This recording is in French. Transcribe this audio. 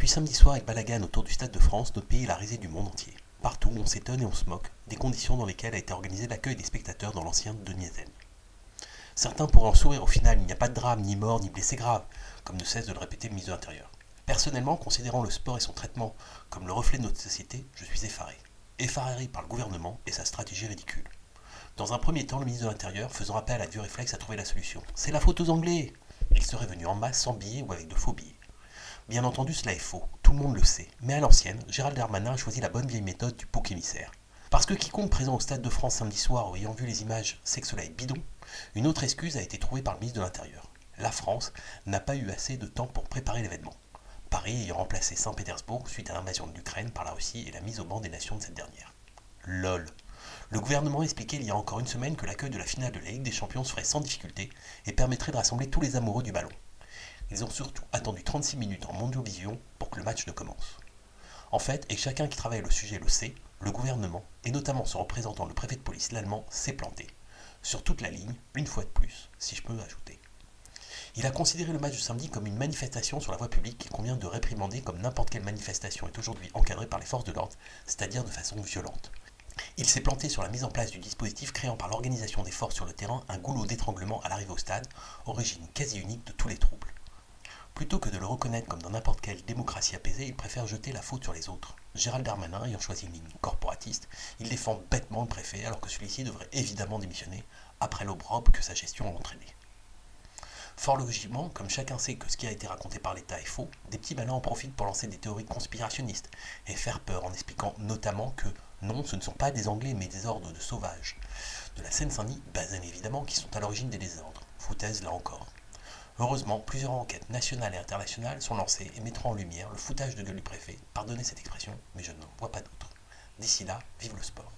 Depuis samedi soir avec Balagan autour du Stade de France, notre pays est la risée du monde entier. Partout, on s'étonne et on se moque des conditions dans lesquelles a été organisé l'accueil des spectateurs dans l'ancien Deniesen. Certains pourraient en sourire, au final, il n'y a pas de drame, ni mort, ni blessé grave, comme ne cesse de le répéter le ministre de l'Intérieur. Personnellement, considérant le sport et son traitement comme le reflet de notre société, je suis effaré. Effaré par le gouvernement et sa stratégie ridicule. Dans un premier temps, le ministre de l'Intérieur faisant appel à du réflexe à trouver la solution. C'est la faute aux Anglais Ils seraient venus en masse sans billets ou avec de faux billets. Bien entendu, cela est faux, tout le monde le sait. Mais à l'ancienne, Gérald Darmanin a choisi la bonne vieille méthode du bouc émissaire. Parce que quiconque présent au Stade de France samedi soir ayant vu les images sait que cela est bidon, une autre excuse a été trouvée par le ministre de l'Intérieur. La France n'a pas eu assez de temps pour préparer l'événement. Paris ayant remplacé Saint-Pétersbourg suite à l'invasion de l'Ukraine par la Russie et la mise au banc des nations de cette dernière. LOL. Le gouvernement expliquait il y a encore une semaine que l'accueil de la finale de la Ligue des Champions se ferait sans difficulté et permettrait de rassembler tous les amoureux du ballon. Ils ont surtout attendu 36 minutes en Mondiovision pour que le match ne commence. En fait, et chacun qui travaille le sujet le sait, le gouvernement, et notamment son représentant le préfet de police l'allemand, s'est planté sur toute la ligne, une fois de plus, si je peux ajouter. Il a considéré le match du samedi comme une manifestation sur la voie publique qu'il convient de réprimander comme n'importe quelle manifestation est aujourd'hui encadrée par les forces de l'ordre, c'est-à-dire de façon violente. Il s'est planté sur la mise en place du dispositif créant par l'organisation des forces sur le terrain un goulot d'étranglement à l'arrivée au stade, origine quasi unique de tous les troubles. Plutôt que de le reconnaître comme dans n'importe quelle démocratie apaisée, il préfère jeter la faute sur les autres. Gérald Darmanin ayant choisi une ligne corporatiste, il défend bêtement le préfet alors que celui-ci devrait évidemment démissionner après l'opprobre que sa gestion a entraîné. Fort logiquement, comme chacun sait que ce qui a été raconté par l'État est faux, des petits malins en profitent pour lancer des théories conspirationnistes et faire peur en expliquant notamment que non, ce ne sont pas des Anglais mais des ordres de sauvages. De la Seine-Saint-Denis, Bazen évidemment, qui sont à l'origine des désordres. Foutaise là encore. Heureusement, plusieurs enquêtes nationales et internationales sont lancées et mettront en lumière le foutage de gueule du préfet. Pardonnez cette expression, mais je ne vois pas d'autre. D'ici là, vive le sport.